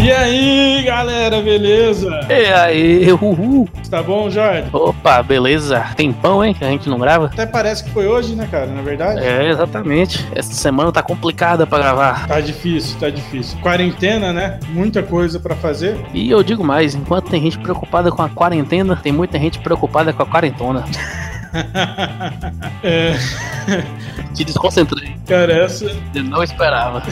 E aí, galera, beleza? E aí, uhul. Tá bom, Jorge? Opa, beleza? Tempão, hein? Que a gente não grava? Até parece que foi hoje, né, cara? Na verdade. É, exatamente. Essa semana tá complicada pra gravar. Tá difícil, tá difícil. Quarentena, né? Muita coisa pra fazer. E eu digo mais, enquanto tem gente preocupada com a quarentena, tem muita gente preocupada com a quarentona. é, Te desconcentrei. cara, essa, Eu não esperava.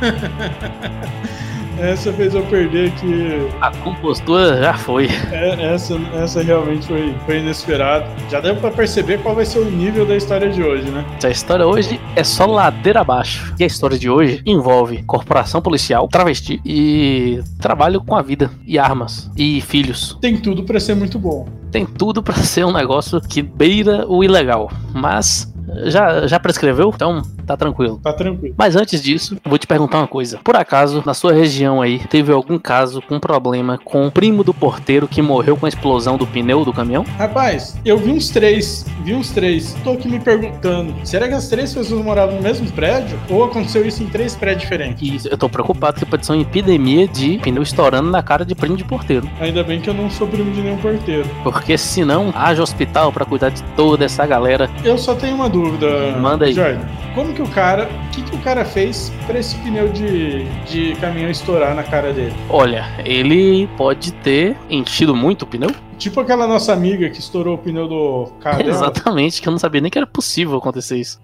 essa fez eu perder que A compostura já foi. é, essa, essa realmente foi, foi inesperado. Já deu pra perceber qual vai ser o nível da história de hoje, né? A história hoje é só ladeira abaixo. E a história de hoje envolve corporação policial, travesti e trabalho com a vida e armas e filhos. Tem tudo pra ser muito bom. Tem tudo pra ser um negócio que beira o ilegal, mas já já prescreveu, então tá tranquilo. Tá tranquilo. Mas antes disso, eu vou te perguntar uma coisa. Por acaso, na sua região aí, teve algum caso com problema com o primo do porteiro que morreu com a explosão do pneu do caminhão? Rapaz, eu vi uns três, vi uns três. Tô aqui me perguntando, será que as três pessoas moravam no mesmo prédio? Ou aconteceu isso em três prédios diferentes? E eu tô preocupado que pode ser uma epidemia de pneu estourando na cara de primo de porteiro. Ainda bem que eu não sou primo de nenhum porteiro. Porque senão, haja hospital pra cuidar de toda essa galera. Eu só tenho uma dúvida, Manda aí. Jordan. Como que o cara, o que, que o cara fez pra esse pneu de, de caminhão estourar na cara dele? Olha, ele pode ter enchido muito o pneu. Tipo aquela nossa amiga que estourou o pneu do carro. Exatamente, que eu não sabia nem que era possível acontecer isso.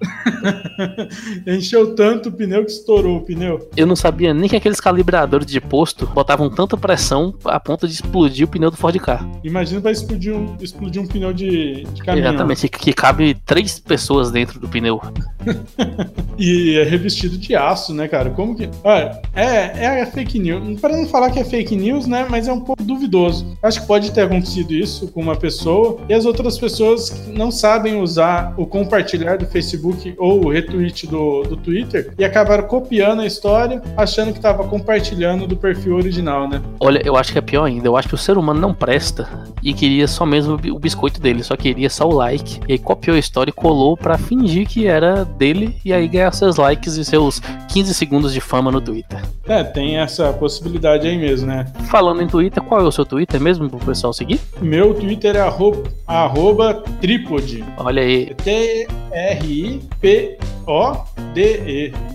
Encheu tanto o pneu que estourou o pneu. Eu não sabia nem que aqueles calibradores de posto botavam tanta pressão a ponto de explodir o pneu do Ford Ka. Imagina pra explodir um, explodir um pneu de, de caminhão. Exatamente, que, que cabe três pessoas dentro do pneu. E é revestido de aço, né, cara? Como que. Olha, é, é fake news. Para não falar que é fake news, né? Mas é um pouco duvidoso. Acho que pode ter acontecido isso com uma pessoa e as outras pessoas não sabem usar o compartilhar do Facebook ou o retweet do, do Twitter e acabaram copiando a história achando que tava compartilhando do perfil original, né? Olha, eu acho que é pior ainda. Eu acho que o ser humano não presta e queria só mesmo o bi- o biscoito dele, só queria só o like. E aí copiou a história e colou pra fingir que era dele e aí ganhar seus likes e seus 15 segundos de fama no Twitter. É, tem essa possibilidade aí mesmo, né? Falando em Twitter, qual é o seu Twitter mesmo pro pessoal seguir? Meu Twitter é arroba, arroba trípode. Olha aí, T-R-I-P-O-D-E.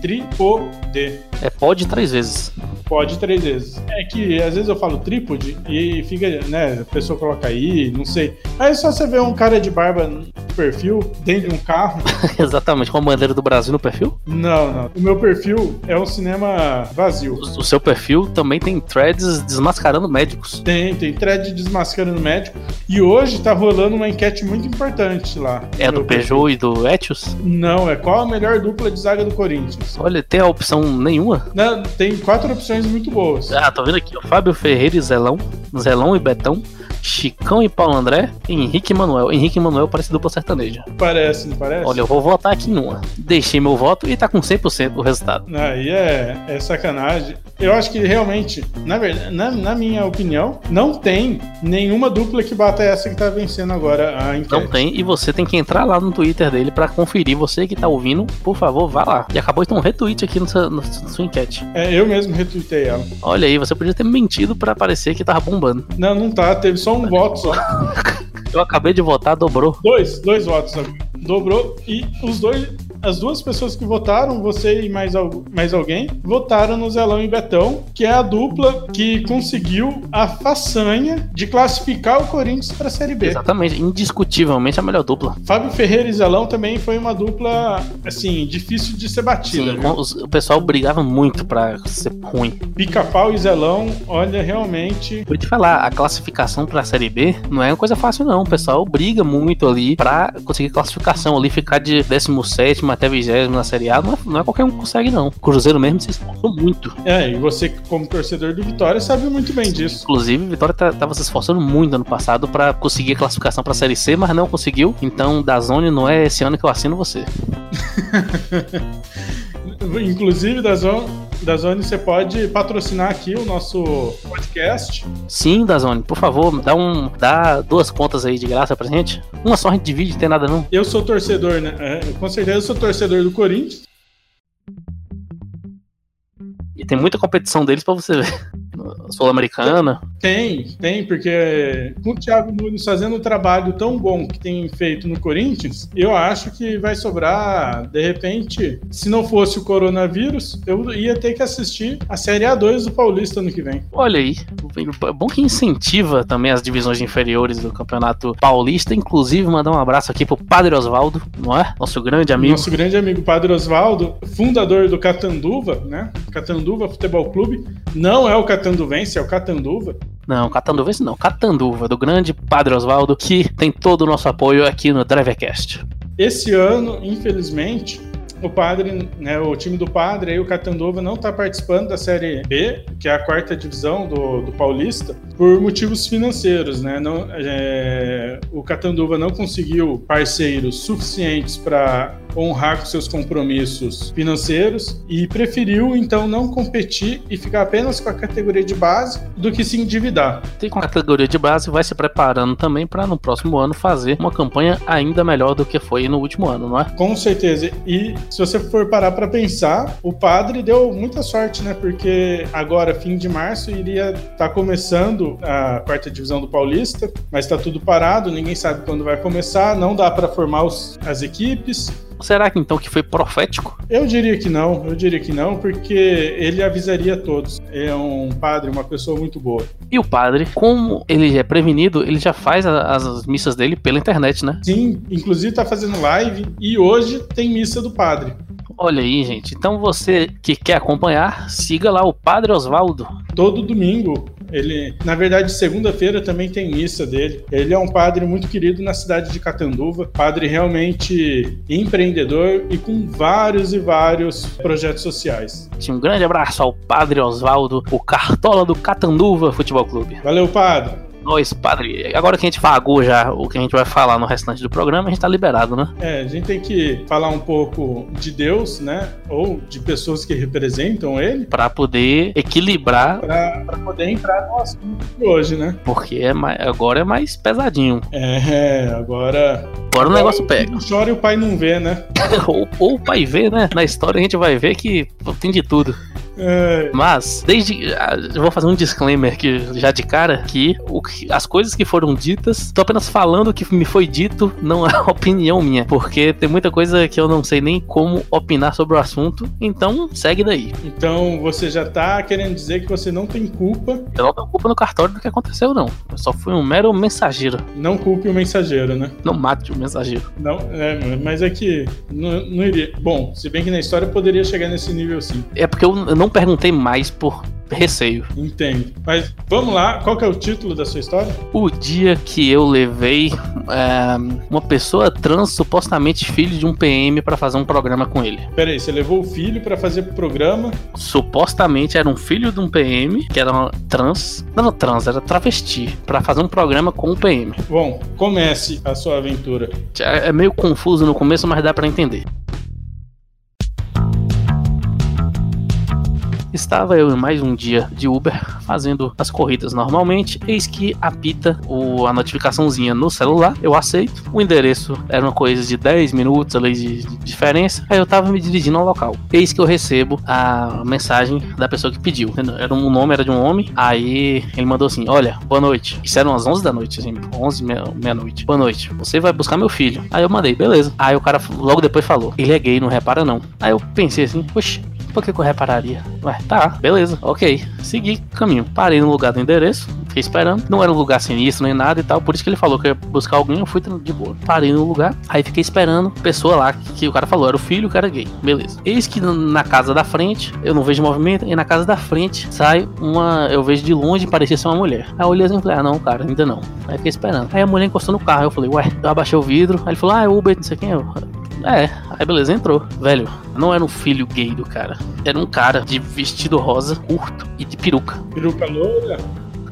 Trípode. É pode três vezes. Pode três vezes. É que às vezes eu falo trípode e fica, né? A pessoa coloca aí, não sei. Aí só você vê um cara de barba no perfil, dentro de um carro. Exatamente, com a bandeira do Brasil no perfil. Não, não. O meu perfil é um cinema vazio. O, o seu perfil também tem threads desmascarando médicos. Tem, tem thread desmascarando médico. E hoje tá rolando uma enquete muito importante lá. É do meu perfil. Peugeot e do Etios? Não, é qual a melhor dupla de zaga do Corinthians? Olha, tem a opção nenhuma. Não, tem quatro opções muito boas. Ah, tô vendo aqui, ó. Fábio Ferreira e Zelão, Zelão e Betão, Chicão e Paulo André, Henrique e Manuel. Henrique e Manuel parece dupla sertaneja. Parece, não parece? Olha, eu vou votar aqui numa. Deixei meu voto e tá com 100% o resultado. Aí é, é sacanagem. Eu acho que realmente, na verdade, na, na minha opinião, não tem nenhuma dupla que bata essa que tá vencendo agora a enquete. Não tem, e você tem que entrar lá no Twitter dele pra conferir. Você que tá ouvindo, por favor, vá lá. E acabou de ter um retweet aqui na sua enquete. É, eu mesmo retuitei ela. Olha aí, você podia ter mentido pra parecer que tava bombando. Não, não tá. Teve só um voto só. Eu acabei de votar, dobrou. Dois, dois votos agora. Dobrou. E os dois, as duas pessoas que votaram, você e mais, al- mais alguém, votaram no Zelão e Betão, que é a dupla que conseguiu a façanha de classificar o Corinthians pra Série B. Exatamente, indiscutivelmente a melhor dupla. Fábio Ferreira e Zelão também foi uma dupla, assim, difícil de ser batida. Sim, os- o pessoal brigava muito pra ser ruim. Pica-pau e Zelão, olha, realmente. Vou te falar, a classificação pra Série B não é uma coisa fácil, não. O pessoal briga muito ali pra conseguir classificação ali, ficar de 17 até 20 na Série A. Não é, não é qualquer um que consegue, não. O Cruzeiro mesmo se esforçou muito. É, e você, como torcedor do Vitória, sabe muito bem disso. Inclusive, o Vitória tá- tava se esforçando muito ano passado pra conseguir a classificação pra Série C, mas não conseguiu. Então, da Zone não é esse ano que eu assino você. Inclusive, Dazon, Dazone, você pode patrocinar aqui o nosso podcast? Sim, Dazone, por favor, dá, um, dá duas contas aí de graça pra gente. Uma só a gente divide, não tem nada não. Eu sou torcedor, né? É, com certeza eu sou torcedor do Corinthians. E tem muita competição deles para você ver. Sul-Americana. Tem, tem, porque com o Thiago Nunes fazendo um trabalho tão bom que tem feito no Corinthians, eu acho que vai sobrar, de repente, se não fosse o coronavírus, eu ia ter que assistir a Série A2 do Paulista ano que vem. Olha aí, bom que incentiva também as divisões inferiores do Campeonato Paulista, inclusive mandar um abraço aqui pro Padre Osvaldo, não é? Nosso grande amigo. Nosso grande amigo Padre Osvaldo, fundador do Catanduva, né? Catanduva Futebol Clube, não é o Catanduvense, é o Catanduva. Não, Catanduvense não, Catanduva, do grande Padre Osvaldo, que tem todo o nosso apoio aqui no Drivercast. Esse ano, infelizmente, o padre, né, o time do padre, aí o Catanduva não está participando da Série B, que é a quarta divisão do, do Paulista, por motivos financeiros, né? Não, é, o Catanduva não conseguiu parceiros suficientes para honrar com seus compromissos financeiros e preferiu então não competir e ficar apenas com a categoria de base do que se endividar. Tem com a categoria de base vai se preparando também para no próximo ano fazer uma campanha ainda melhor do que foi no último ano, não é? Com certeza. E se você for parar para pensar, o padre deu muita sorte, né? Porque agora, fim de março, iria estar tá começando a quarta divisão do Paulista, mas está tudo parado, ninguém sabe quando vai começar, não dá para formar os, as equipes. Será que então que foi profético? Eu diria que não, eu diria que não, porque ele avisaria a todos. É um padre, uma pessoa muito boa. E o padre, como ele é prevenido, ele já faz as, as missas dele pela internet, né? Sim, inclusive tá fazendo live e hoje tem missa do padre. Olha aí, gente. Então você que quer acompanhar, siga lá o Padre Osvaldo. Todo domingo, ele, na verdade, segunda-feira também tem missa dele. Ele é um padre muito querido na cidade de Catanduva, padre realmente empreendedor e com vários e vários projetos sociais. Um grande abraço ao Padre Osvaldo, o cartola do Catanduva Futebol Clube. Valeu, padre. Nós, padre, agora que a gente pagou já o que a gente vai falar no restante do programa, a gente tá liberado, né? É, a gente tem que falar um pouco de Deus, né? Ou de pessoas que representam ele. Para poder equilibrar. Pra, pra, poder entrar no assunto de hoje, né? Porque é mais, agora é mais pesadinho. É, agora. Agora o negócio pega. Chora e o pai não vê, né? ou, ou o pai vê, né? Na história a gente vai ver que tem de tudo. É. Mas, desde. Ah, eu vou fazer um disclaimer aqui já de cara: que o, as coisas que foram ditas, tô apenas falando o que me foi dito, não é opinião minha. Porque tem muita coisa que eu não sei nem como opinar sobre o assunto. Então, segue daí. Então, você já tá querendo dizer que você não tem culpa. Eu não tenho culpa no cartório do que aconteceu, não. Eu só fui um mero mensageiro. Não culpe o mensageiro, né? Não mate o mensageiro. Não, é, mas é que não, não iria. Bom, se bem que na história poderia chegar nesse nível sim. É porque eu, eu não perguntei mais por receio. Entendo. Mas vamos lá, qual que é o título da sua história? O dia que eu levei é, uma pessoa trans, supostamente filho de um PM, para fazer um programa com ele. Peraí, você levou o filho para fazer programa? Supostamente era um filho de um PM, que era trans. Não, não trans, era travesti, para fazer um programa com um PM. Bom, comece a sua aventura. É, é meio confuso no começo, mas dá para entender. Estava eu em mais um dia de Uber fazendo as corridas normalmente, eis que apita o, a notificaçãozinha no celular, eu aceito. O endereço era uma coisa de 10 minutos ali de, de diferença. Aí eu tava me dirigindo ao local. Eis que eu recebo a mensagem da pessoa que pediu. Era um nome, era de um homem. Aí ele mandou assim: Olha, boa noite. Isso eram as 11 da noite, assim, 11, meia-noite. boa noite. Você vai buscar meu filho. Aí eu mandei, beleza. Aí o cara logo depois falou: Ele é gay, não repara não. Aí eu pensei assim: Oxi, por que, que eu repararia? Ué, tá, beleza, ok. Segui caminho. Parei no lugar do endereço, fiquei esperando. Não era um lugar sinistro nem nada e tal. Por isso que ele falou que ia buscar alguém, eu fui de boa. Parei no lugar, aí fiquei esperando. Pessoa lá que, que o cara falou, era o filho, o cara gay. Beleza. Eis que na casa da frente, eu não vejo movimento, e na casa da frente sai uma. Eu vejo de longe, parecia ser uma mulher. Aí eu olhei assim e falei, ah, não, cara, ainda não. Aí fiquei esperando. Aí a mulher encostou no carro. Eu falei, ué, eu abaixei o vidro. Aí ele falou, ah, é Uber, não sei quem. Eu, é, aí beleza, entrou. Velho, não era um filho gay do cara. Era um cara de vestido rosa, curto e de peruca. Peruca loura?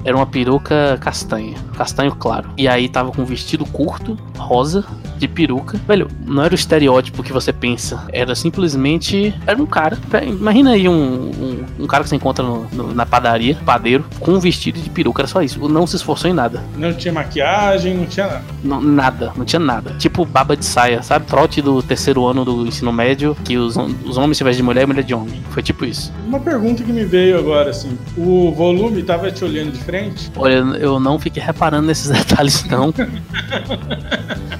Era uma peruca castanha, castanho claro. E aí tava com um vestido curto, rosa, de peruca. Velho, não era o estereótipo que você pensa. Era simplesmente. Era um cara. Imagina aí um, um, um cara que você encontra no, no, na padaria, padeiro, com um vestido de peruca. Era só isso. Não se esforçou em nada. Não tinha maquiagem, não tinha nada. Não, nada, não tinha nada. Tipo baba de saia, sabe? Trote do terceiro ano do ensino médio, que os, os homens se vestem de mulher e mulher de homem. Foi tipo isso. Uma pergunta que me veio agora, assim. O volume tava te olhando de frente? Olha, eu não fiquei reparando nesses detalhes, não.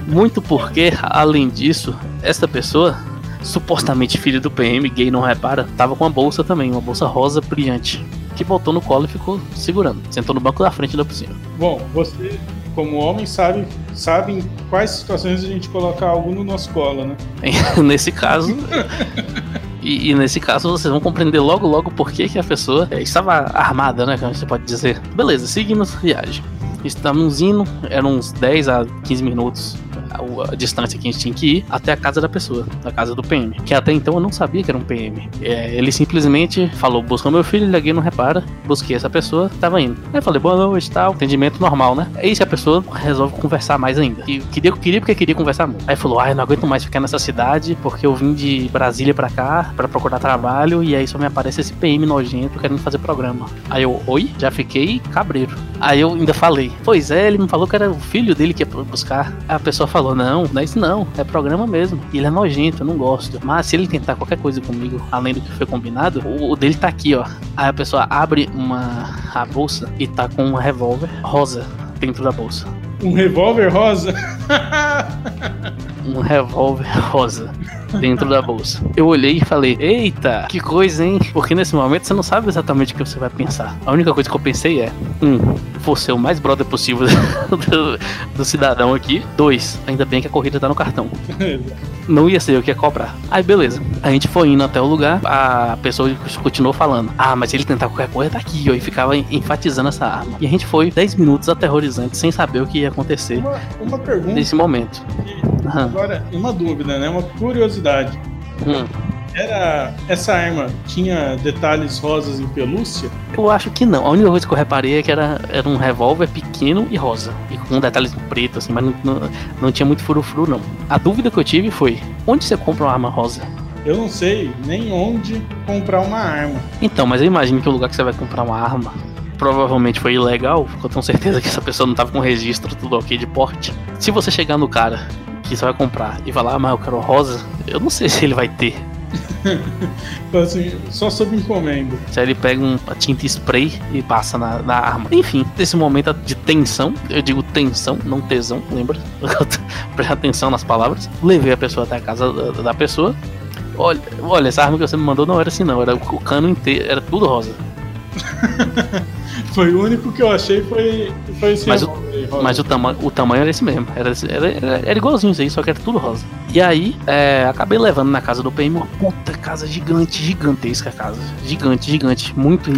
Muito porque, além disso, esta pessoa, supostamente filho do PM, gay não repara, tava com uma bolsa também, uma bolsa rosa brilhante, que botou no colo e ficou segurando. Sentou no banco da frente da piscina. Bom, você, como homem, sabe, sabe em quais situações a gente coloca algo no nosso colo, né? Nesse caso. E, e, nesse caso vocês vão compreender logo logo por que, a pessoa é, estava armada, né? Como você pode dizer. Beleza, seguimos viagem. Estamos indo, eram uns 10 a 15 minutos a, a, distância que a gente tinha que ir até a casa da pessoa, da casa do PM. Que até então eu não sabia que era um PM. É, ele simplesmente falou: busca meu filho, liguei, não repara. Busquei essa pessoa, tava indo. Aí eu falei: boa noite, tal. Atendimento normal, né? Aí se a pessoa resolve conversar mais ainda. E queria, queria porque queria conversar muito. Aí falou: ai, não aguento mais ficar nessa cidade porque eu vim de Brasília pra cá pra procurar trabalho e aí só me aparece esse PM nojento querendo fazer programa. Aí eu, oi? Já fiquei cabreiro. Aí eu ainda falei: pois é, ele me falou que era o filho dele que ia buscar. Aí a pessoa falou: falou: Não, não é isso não, é programa mesmo. E ele é nojento, eu não gosto. Mas se ele tentar qualquer coisa comigo, além do que foi combinado, o, o dele tá aqui, ó. Aí a pessoa abre uma a bolsa e tá com um revólver rosa dentro da bolsa. Um revólver rosa? um revólver rosa dentro da bolsa. Eu olhei e falei: Eita, que coisa, hein? Porque nesse momento você não sabe exatamente o que você vai pensar. A única coisa que eu pensei é: um, vou ser o mais brother possível do, do cidadão aqui. Dois, ainda bem que a corrida tá no cartão. não ia ser eu que ia cobrar. Aí beleza. A gente foi indo até o lugar, a pessoa continuou falando: Ah, mas ele tentar qualquer coisa, tá aqui, ó. E ficava enfatizando essa arma. E a gente foi 10 minutos aterrorizantes, sem saber o que ia acontecer. Uma, uma pergunta. Nesse momento. Uhum. Agora, uma dúvida, né? Uma curiosidade. Hum. Era. Essa arma tinha detalhes rosas em pelúcia? Eu acho que não. A única coisa que eu reparei é que era, era um revólver pequeno e rosa. E com detalhes preto, assim, mas não, não, não tinha muito furo-furo, não. A dúvida que eu tive foi: onde você compra uma arma rosa? Eu não sei nem onde comprar uma arma. Então, mas eu imagino que o lugar que você vai comprar uma arma provavelmente foi ilegal, eu tenho certeza que essa pessoa não tava com registro tudo ok de porte. Se você chegar no cara que você vai comprar e falar, ah, mas eu quero rosa, eu não sei se ele vai ter. assim, só sob encomenda. Se ele pega uma tinta spray e passa na, na arma. Enfim, nesse momento de tensão, eu digo tensão, não tesão, lembra? Presta atenção nas palavras. Levei a pessoa até a casa da, da pessoa. Olha, olha, essa arma que você me mandou não era assim, não. Era o cano inteiro, era tudo rosa. foi o único que eu achei foi, foi esse mas, o, mas o, tama o tamanho era esse mesmo. Era, era, era, igualzinho isso aí, só que era tudo rosa. E aí, é, acabei levando na casa do PM uma puta casa gigante, gigantesca casa. Gigante, gigante. Muito.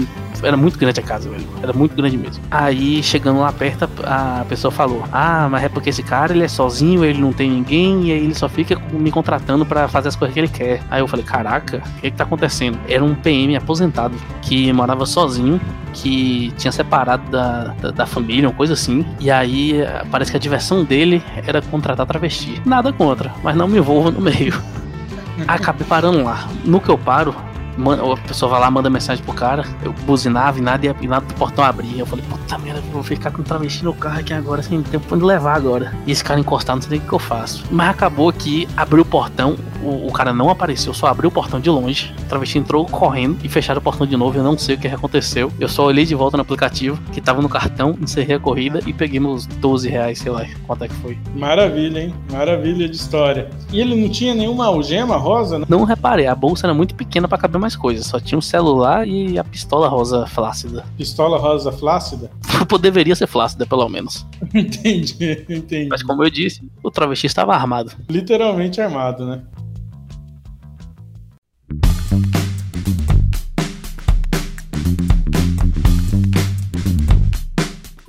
Era muito grande a casa, velho. Era muito grande mesmo. Aí, chegando lá perto, a pessoa falou: Ah, mas é porque esse cara ele é sozinho, ele não tem ninguém, e aí ele só fica me contratando para fazer as coisas que ele quer. Aí eu falei: Caraca, o que, que tá acontecendo? Era um PM aposentado que morava sozinho que tinha separado da, da, da, família, uma coisa assim. E aí parece que a diversão dele era contratar travesti. Nada contra, mas não me envolva no meio. Acabei parando lá. No que eu paro, a pessoa vai lá, manda mensagem pro cara, eu buzinava e nada, e nada do portão abria. Eu falei, puta merda, vou ficar com travesti no carro aqui agora, sem tempo pra levar agora. E esse cara encostar, não sei o que eu faço. Mas acabou que abriu o portão, o, o, cara não apareceu, só abriu o portão de longe. O travesti entrou correndo e fecharam o portão de novo. Eu não sei o que aconteceu. Eu só olhei de volta no aplicativo, que tava no cartão, encerrei a corrida e peguei meus 12 reais, sei lá quanto é que foi. Maravilha, hein? Maravilha de história. E ele não tinha nenhuma algema rosa? Não, não reparei, a bolsa era muito pequena para caber mais coisas. Só tinha um celular e a pistola rosa flácida. Pistola rosa flácida? Deveria ser flácida, pelo menos. entendi, entendi. Mas como eu disse, o travesti estava armado. Literalmente armado, né?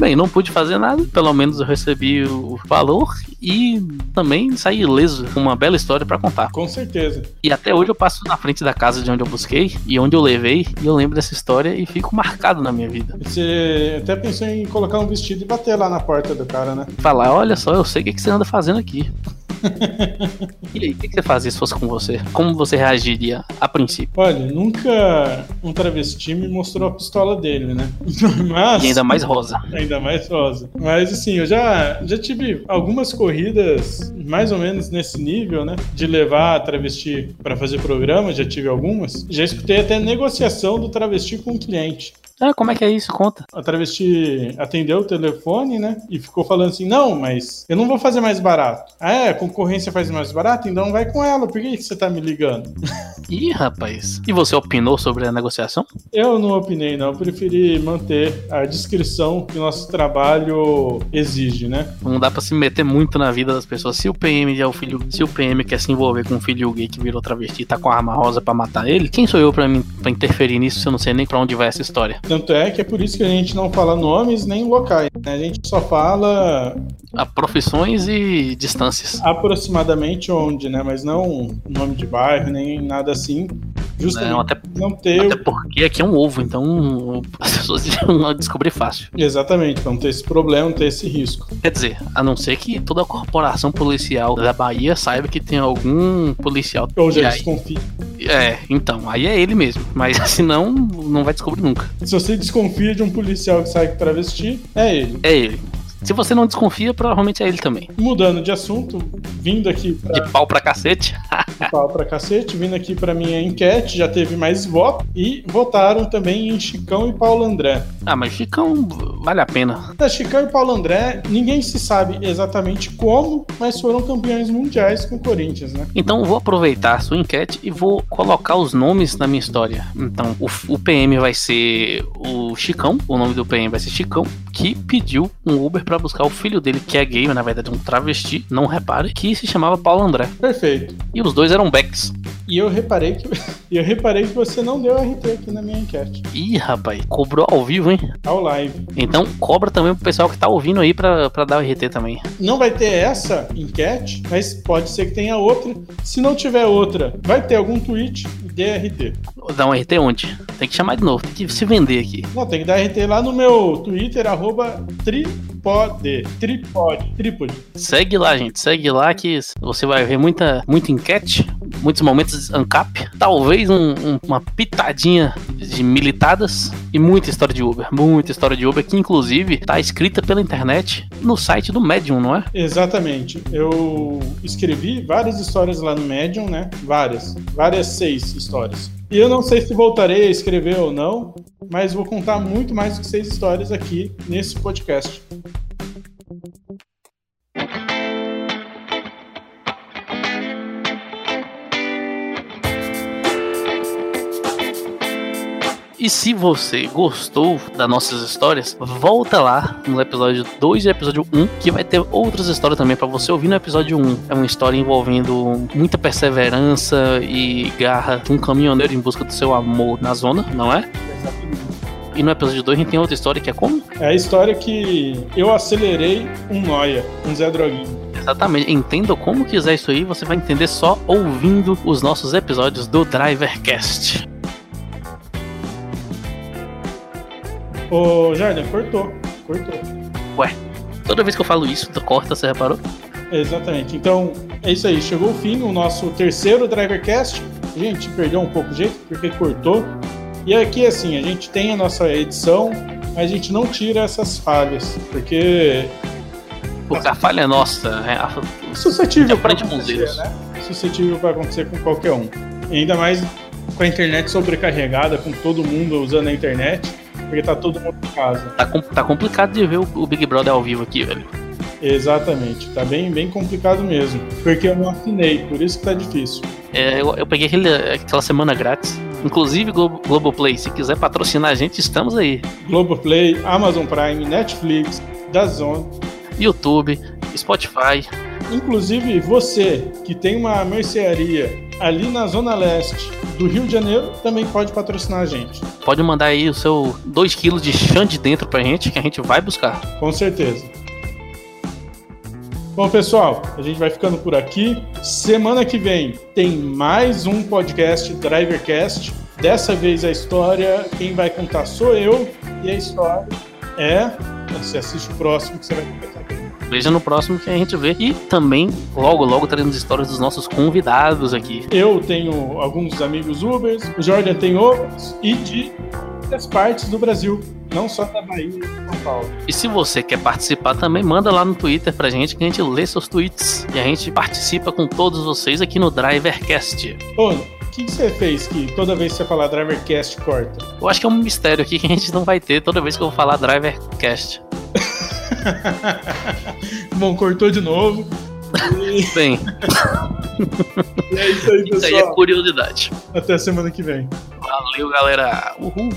Bem, não pude fazer nada, pelo menos eu recebi o valor e também saí ileso com uma bela história para contar. Com certeza. E até hoje eu passo na frente da casa de onde eu busquei e onde eu levei, e eu lembro dessa história e fico marcado na minha vida. Você até pensou em colocar um vestido e bater lá na porta do cara, né? Falar, olha só, eu sei o que você anda fazendo aqui. E aí, o que você fazia se fosse com você? Como você reagiria a princípio? Olha, nunca um travesti me mostrou a pistola dele, né? Mas... E ainda mais rosa. Ainda mais rosa. Mas assim, eu já, já tive algumas corridas mais ou menos nesse nível, né? De levar a travesti para fazer programa, já tive algumas. Já escutei até negociação do travesti com o cliente. Ah, como é que é isso? Conta. A travesti atendeu o telefone, né? E ficou falando assim: não, mas eu não vou fazer mais barato. Ah, é? A concorrência faz mais barato? Então vai com ela. Por que, que você tá me ligando? Ih, rapaz. E você opinou sobre a negociação? Eu não opinei, não. Eu preferi manter a descrição que nosso trabalho exige, né? Não dá pra se meter muito na vida das pessoas. Se o PM é o filho. Se o PM quer se envolver com um filho gay que virou travesti e tá com a arma rosa para matar ele, quem sou eu para mim pra interferir nisso se eu não sei nem pra onde vai essa história? Tanto é que é por isso que a gente não fala nomes nem locais. Né? A gente só fala. A profissões e distâncias. Aproximadamente onde, né? Mas não nome de bairro, nem nada assim. Justamente não, até, não ter. Até porque aqui é um ovo, então as pessoas vão descobrir fácil. Exatamente, não ter esse problema, não ter esse risco. Quer dizer, a não ser que toda a corporação policial da Bahia saiba que tem algum policial. Ou já desconfia. É, então, aí é ele mesmo. Mas senão, não vai descobrir nunca. Se você desconfia de um policial que sai travesti, é ele. É ele. Se você não desconfia, provavelmente é ele também. Mudando de assunto, vindo aqui. Pra... De pau pra cacete. de pau pra cacete, vindo aqui pra minha enquete, já teve mais votos. E votaram também em Chicão e Paulo André. Ah, mas Chicão vale a pena. É, Chicão e Paulo André, ninguém se sabe exatamente como, mas foram campeões mundiais com o Corinthians, né? Então vou aproveitar a sua enquete e vou colocar os nomes na minha história. Então, o, o PM vai ser o Chicão, o nome do PM vai ser Chicão, que pediu um Uber para buscar o filho dele, que é gay, na verdade um travesti, não repare, que se chamava Paulo André. Perfeito. E os dois eram Becks. E eu reparei que eu reparei que você não deu RT aqui na minha enquete. Ih, rapaz, cobrou ao vivo, hein? Ao live. Então cobra também pro pessoal que tá ouvindo aí pra, pra dar o RT também. Não vai ter essa enquete, mas pode ser que tenha outra. Se não tiver outra, vai ter algum tweet de RT. Dá um RT onde? Tem que chamar de novo, tem que se vender aqui. Não, tem que dar RT lá no meu Twitter, arroba tripode. Tripode. Tripode. Segue lá, gente. Segue lá que você vai ver muita, muita enquete, muitos momentos ancap, talvez um, um, uma pitadinha de militadas e muita história de Uber. Muita história de Uber que, inclusive, tá escrita pela internet no site do Medium, não é? Exatamente. Eu escrevi várias histórias lá no Medium, né? Várias. Várias seis histórias. E eu não sei se voltarei a escrever ou não, mas vou contar muito mais do que seis histórias aqui nesse podcast. E se você gostou das nossas histórias, volta lá no episódio 2 e episódio 1, que vai ter outras histórias também para você ouvir no episódio 1. É uma história envolvendo muita perseverança e garra de um caminhoneiro em busca do seu amor na zona, não é? E no episódio 2 a gente tem outra história que é como? É a história que eu acelerei um Noia, um Zé Droguinho. Exatamente. Entenda como quiser isso aí, você vai entender só ouvindo os nossos episódios do Drivercast. Ô, Jardim, cortou. Cortou. Ué, toda vez que eu falo isso, tu corta, você reparou? Exatamente. Então, é isso aí. Chegou o fim, o nosso terceiro Drivercast. A gente perdeu um pouco o jeito, porque cortou. E aqui, assim, a gente tem a nossa edição, mas a gente não tira essas falhas, porque. Porque a falha é nossa. É a... Suscetível para acontecer, né? Suscetível para acontecer com qualquer um. E ainda mais com a internet sobrecarregada, com todo mundo usando a internet porque tá todo mundo em casa. Tá, tá complicado de ver o, o Big Brother ao vivo aqui, velho. Exatamente, tá bem, bem complicado mesmo. Porque eu não assinei, por isso que tá difícil. É, eu, eu peguei aquele, aquela semana grátis. Inclusive, Globo, Globoplay, se quiser patrocinar a gente, estamos aí. Globoplay, Amazon Prime, Netflix, Dazon, YouTube, Spotify. Inclusive, você que tem uma mercearia ali na Zona Leste do Rio de Janeiro também pode patrocinar a gente. Pode mandar aí o seu 2kg de chã de dentro pra gente, que a gente vai buscar. Com certeza. Bom, pessoal, a gente vai ficando por aqui. Semana que vem tem mais um podcast Drivercast. Dessa vez a história, quem vai contar sou eu, e a história é. Você assiste o próximo que você vai contar. Veja no próximo que a gente vê. E também, logo, logo, teremos histórias dos nossos convidados aqui. Eu tenho alguns amigos Ubers, o Jordan tem outros, e de muitas partes do Brasil. Não só da Bahia e São Paulo. E se você quer participar também, manda lá no Twitter pra gente que a gente lê seus tweets. E a gente participa com todos vocês aqui no Drivercast. Ô, o que, você fez que toda vez que você falar Drivercast corta? Eu acho que é um mistério aqui que a gente não vai ter toda vez que eu vou falar Drivercast. Bom, cortou de novo. E... Bem. e é isso aí, pessoal. Isso aí é curiosidade. Até semana que vem. Valeu, galera. Uhul.